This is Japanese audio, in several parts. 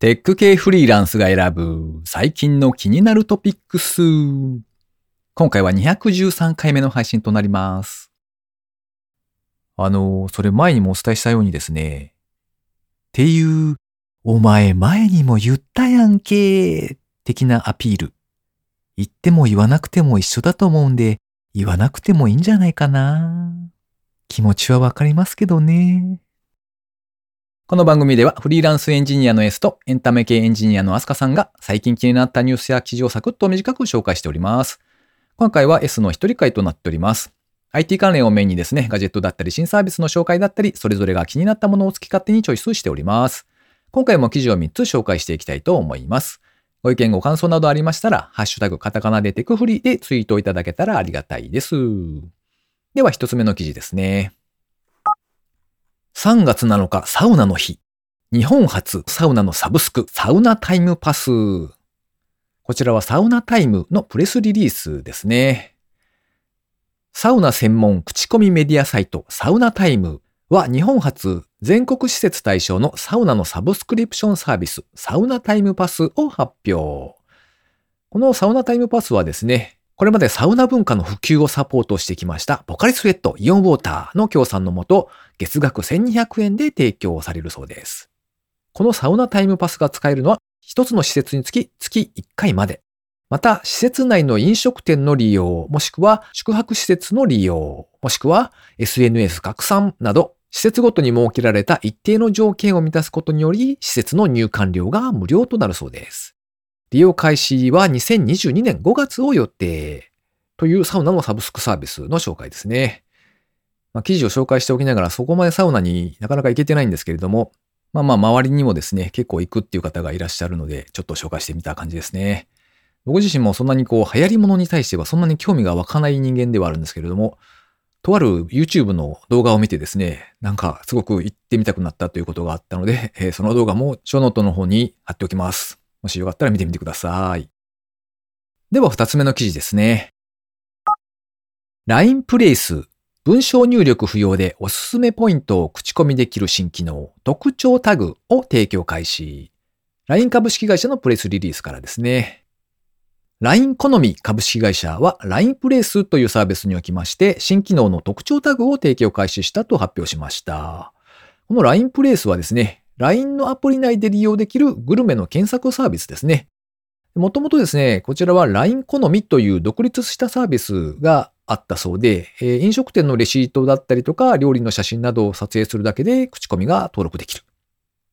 テック系フリーランスが選ぶ最近の気になるトピックス。今回は213回目の配信となります。あの、それ前にもお伝えしたようにですね。っていう、お前前にも言ったやんけ、的なアピール。言っても言わなくても一緒だと思うんで、言わなくてもいいんじゃないかな。気持ちはわかりますけどね。この番組ではフリーランスエンジニアの S とエンタメ系エンジニアのアスカさんが最近気になったニュースや記事をサクッと短く紹介しております。今回は S の一人会となっております。IT 関連をメインにですね、ガジェットだったり新サービスの紹介だったり、それぞれが気になったものを好き勝手にチョイスしております。今回も記事を3つ紹介していきたいと思います。ご意見ご感想などありましたら、ハッシュタグカタカナでテクフリでツイートいただけたらありがたいです。では一つ目の記事ですね。3月7日、サウナの日。日本初サウナのサブスク、サウナタイムパス。こちらはサウナタイムのプレスリリースですね。サウナ専門口コミメディアサイトサウナタイムは日本初全国施設対象のサウナのサブスクリプションサービスサウナタイムパスを発表。このサウナタイムパスはですね、これまでサウナ文化の普及をサポートしてきましたポカリスエットイオンウォーターの協賛のもと月額1200円で提供されるそうです。このサウナタイムパスが使えるのは一つの施設につき月1回まで。また、施設内の飲食店の利用、もしくは宿泊施設の利用、もしくは SNS 拡散など、施設ごとに設けられた一定の条件を満たすことにより、施設の入館料が無料となるそうです。利用開始は2022年5月を予定というサウナのサブスクサービスの紹介ですね。まあ、記事を紹介しておきながらそこまでサウナになかなか行けてないんですけれども、まあまあ周りにもですね、結構行くっていう方がいらっしゃるので、ちょっと紹介してみた感じですね。僕自身もそんなにこう流行り物に対してはそんなに興味が湧かない人間ではあるんですけれども、とある YouTube の動画を見てですね、なんかすごく行ってみたくなったということがあったので、その動画もショノートの方に貼っておきます。もしよかったら見てみてください。では二つ目の記事ですね。LINE プレイス文章入力不要でおすすめポイントを口コミできる新機能、特徴タグを提供開始。LINE 株式会社のプレスリリースからですね。LINE 好み株式会社は LINE プレイスというサービスにおきまして、新機能の特徴タグを提供開始したと発表しました。この LINE プレイスはですね、LINE のアプリ内で利用できるグルメの検索サービスですね。もともとですね、こちらは LINE 好みという独立したサービスがあったそうで、えー飲食店のレシートだったりとか、料理の写真などを撮影するだけで口コミが登録できる。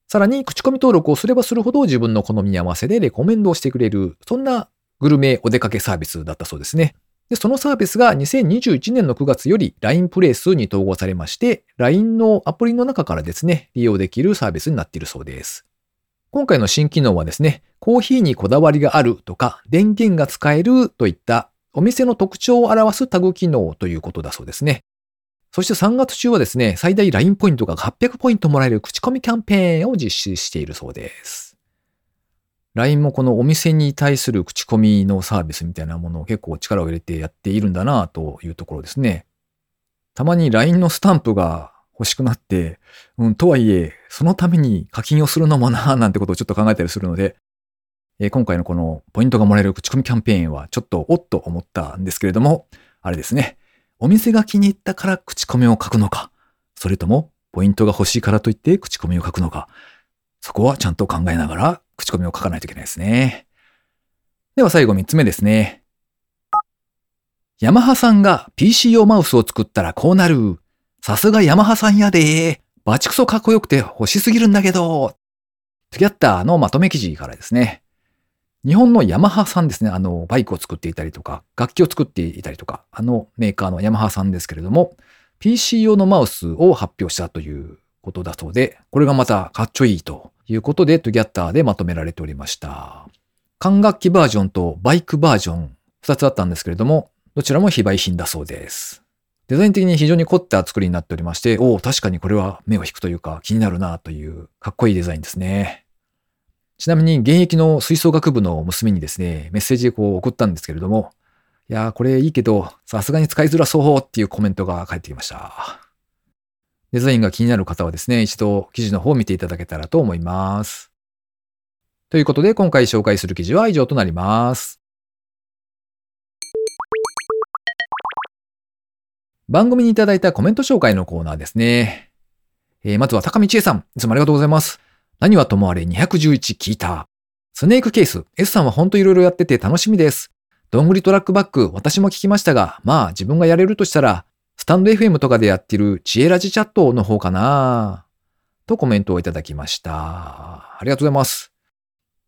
さらに、口コミ登録をすればするほど自分の好みに合わせでレコメンドをしてくれる、そんなグルメお出かけサービスだったそうですね。で、そのサービスが2021年の9月より LINE プレイスに統合されまして、LINE のアプリの中からですね、利用できるサービスになっているそうです。今回の新機能はですね、コーヒーにこだわりがあるとか、電源が使えるといったお店の特徴を表すタグ機能ということだそうですね。そして3月中はですね、最大 LINE ポイントが800ポイントもらえる口コミキャンペーンを実施しているそうです。LINE もこのお店に対する口コミのサービスみたいなものを結構力を入れてやっているんだなというところですね。たまに LINE のスタンプが欲しくなって、うん、とはいえ、そのために課金をするのもなぁなんてことをちょっと考えたりするので、えー今回のこのポイントがもらえる口コミキャンペーンはちょっとおっと思ったんですけれども、あれですね。お店が気に入ったから口コミを書くのか、それともポイントが欲しいからといって口コミを書くのか、そこはちゃんと考えながら口コミを書かないといけないですね。では最後3つ目ですね。ヤマハさんが PC 用マウスを作ったらこうなる。さすがヤマハさんやで。バチクソかっこよくて欲しすぎるんだけど。トゥギャッターのまとめ記事からですね。日本のヤマハさんですね。あの、バイクを作っていたりとか、楽器を作っていたりとか、あのメーカーのヤマハさんですけれども、PC 用のマウスを発表したということだそうで、これがまたかっちょいいということで、トゥギャッターでまとめられておりました。管楽器バージョンとバイクバージョン、二つあったんですけれども、どちらも非売品だそうです。デザイン的に非常に凝った作りになっておりまして、おお、確かにこれは目を引くというか気になるなというかっこいいデザインですね。ちなみに現役の吹奏楽部の娘にですね、メッセージでこう送ったんですけれども、いやーこれいいけど、さすがに使いづらそうっていうコメントが返ってきました。デザインが気になる方はですね、一度記事の方を見ていただけたらと思います。ということで今回紹介する記事は以上となります。番組にいただいたコメント紹介のコーナーですね。えー、まずは高見千恵さん、いつもありがとうございます。何はともあれ211聞いた。スネークケース、S さんはほんと色々やってて楽しみです。どんぐりトラックバック、私も聞きましたが、まあ自分がやれるとしたら、スタンド FM とかでやってる知恵ラジチャットの方かな？とコメントをいただきました。ありがとうございます。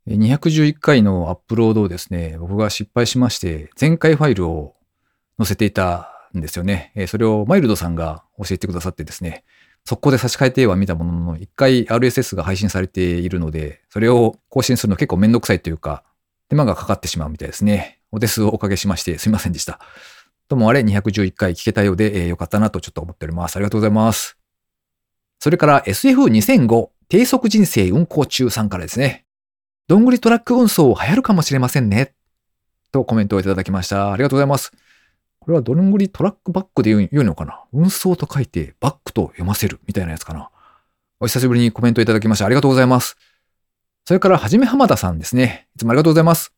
211回のアップロードをですね、僕が失敗しまして、前回ファイルを載せていたんですよね。それをマイルドさんが教えてくださってですね、速攻で差し替えては見たものの、一回 RSS が配信されているので、それを更新するの結構めんどくさいというか、手間がかかってしまうみたいですね。お手数をおかけしましてすいませんでした。ともあれ211回聞けたようで、えー、よかったなとちょっと思っております。ありがとうございます。それから SF2005 低速人生運行中さんからですね。どんぐりトラック運送流行るかもしれませんね。とコメントをいただきました。ありがとうございます。これはどんぐりトラックバックで言うのかな？運送と書いてバックと読ませるみたいなやつかな。お久しぶりにコメントいただきましてありがとうございます。それから、はじめ浜田さんですね。いつもありがとうございます。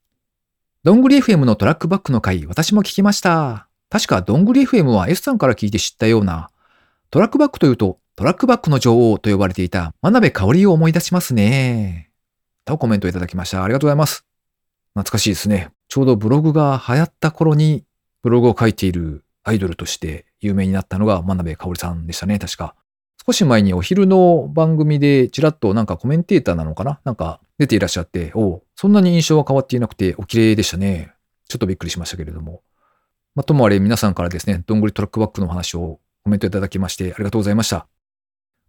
どんぐり FM のトラックバックの回、私も聞きました。確かどんぐり FM は S さんから聞いて知ったような、トラックバックというと、トラックバックの女王と呼ばれていた真鍋香織を思い出しますね。とコメントいただきました。ありがとうございます。懐かしいですね。ちょうどブログが流行った頃に、ブログを書いているアイドルとして有名になったのが真鍋香織さんでしたね、確か。少し前にお昼の番組でちらっとなんかコメンテーターなのかな？なんか出ていらっしゃって、おそんなに印象は変わっていなくてお綺麗でしたね。ちょっとびっくりしましたけれども。まあ、ともあれ皆さんからですね、どんぐりトラックバックの話をコメントいただきましてありがとうございました。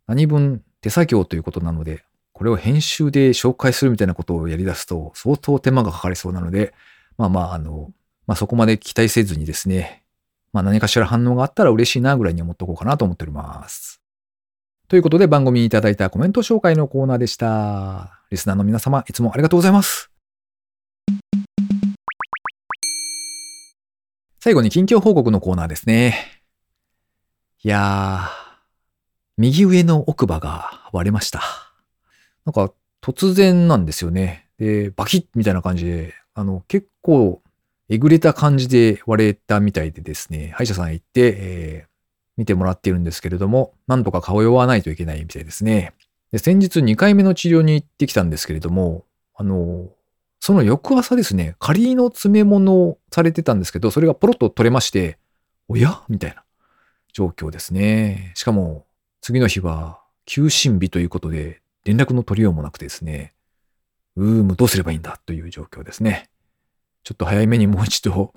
何分手作業ということなので、これを編集で紹介するみたいなことをやり出すと相当手間がかかりそうなので、まあまあ、あの、まあそこまで期待せずにですね、まあ何かしら反応があったら嬉しいなぐらいに思っておこうかなと思っております。ということで番組にいただいたコメント紹介のコーナーでした。リスナーの皆様、いつもありがとうございます。最後に近況報告のコーナーですね。いやー、右上の奥歯が割れました。なんか突然なんですよね。で、バキッみたいな感じで、あの、結構えぐれた感じで割れたみたいでですね、歯医者さん行って、えー、見てもらっているんですけれども、なんとか顔をわないといけないみたいですね。で、先日2回目の治療に行ってきたんですけれども、あの、その翌朝ですね、仮の詰め物をされてたんですけど、それがポロッと取れまして、おや？みたいな状況ですね。しかも、次の日は休診日ということで、連絡の取りようもなくてですね、うーむ、どうすればいいんだという状況ですね。ちょっと早めにもう一度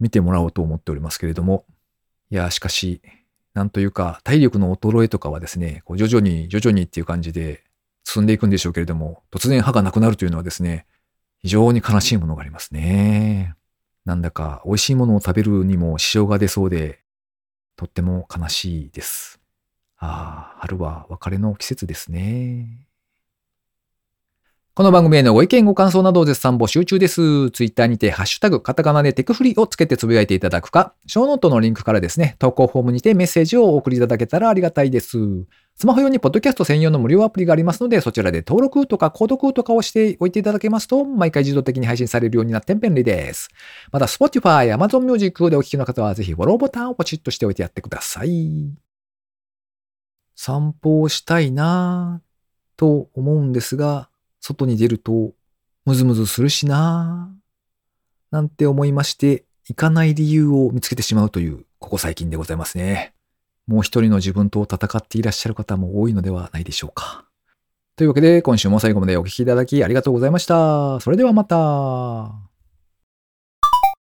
見てもらおうと思っておりますけれども、いや、しかし、なんというか、体力の衰えとかはですね、こう徐々に徐々にっていう感じで進んでいくんでしょうけれども、突然歯がなくなるというのはですね、非常に悲しいものがありますね。なんだか美味しいものを食べるにも支障が出そうで、とっても悲しいです。ああ、春は別れの季節ですね。この番組へのご意見ご感想などを絶賛募集中です。ツイッターにてハッシュタグカタカナでテクフリをつけてつぶやいていただくか、ショーノートのリンクからですね、投稿フォームにてメッセージをお送りいただけたらありがたいです。スマホ用にポッドキャスト専用の無料アプリがありますので、そちらで登録とか購読とかをしておいていただけますと、毎回自動的に配信されるようになって便利です。また、Spotify、Amazon Music でお聴きの方は、ぜひフォローボタンをポチッとしておいてやってください。散歩をしたいなぁと思うんですが、外に出るとムズムズするしなぁ、なんて思いまして、行かない理由を見つけてしまうという、ここ最近でございますね。もう一人の自分と戦っていらっしゃる方も多いのではないでしょうか。というわけで、今週も最後までお聴きいただきありがとうございました。それではまた。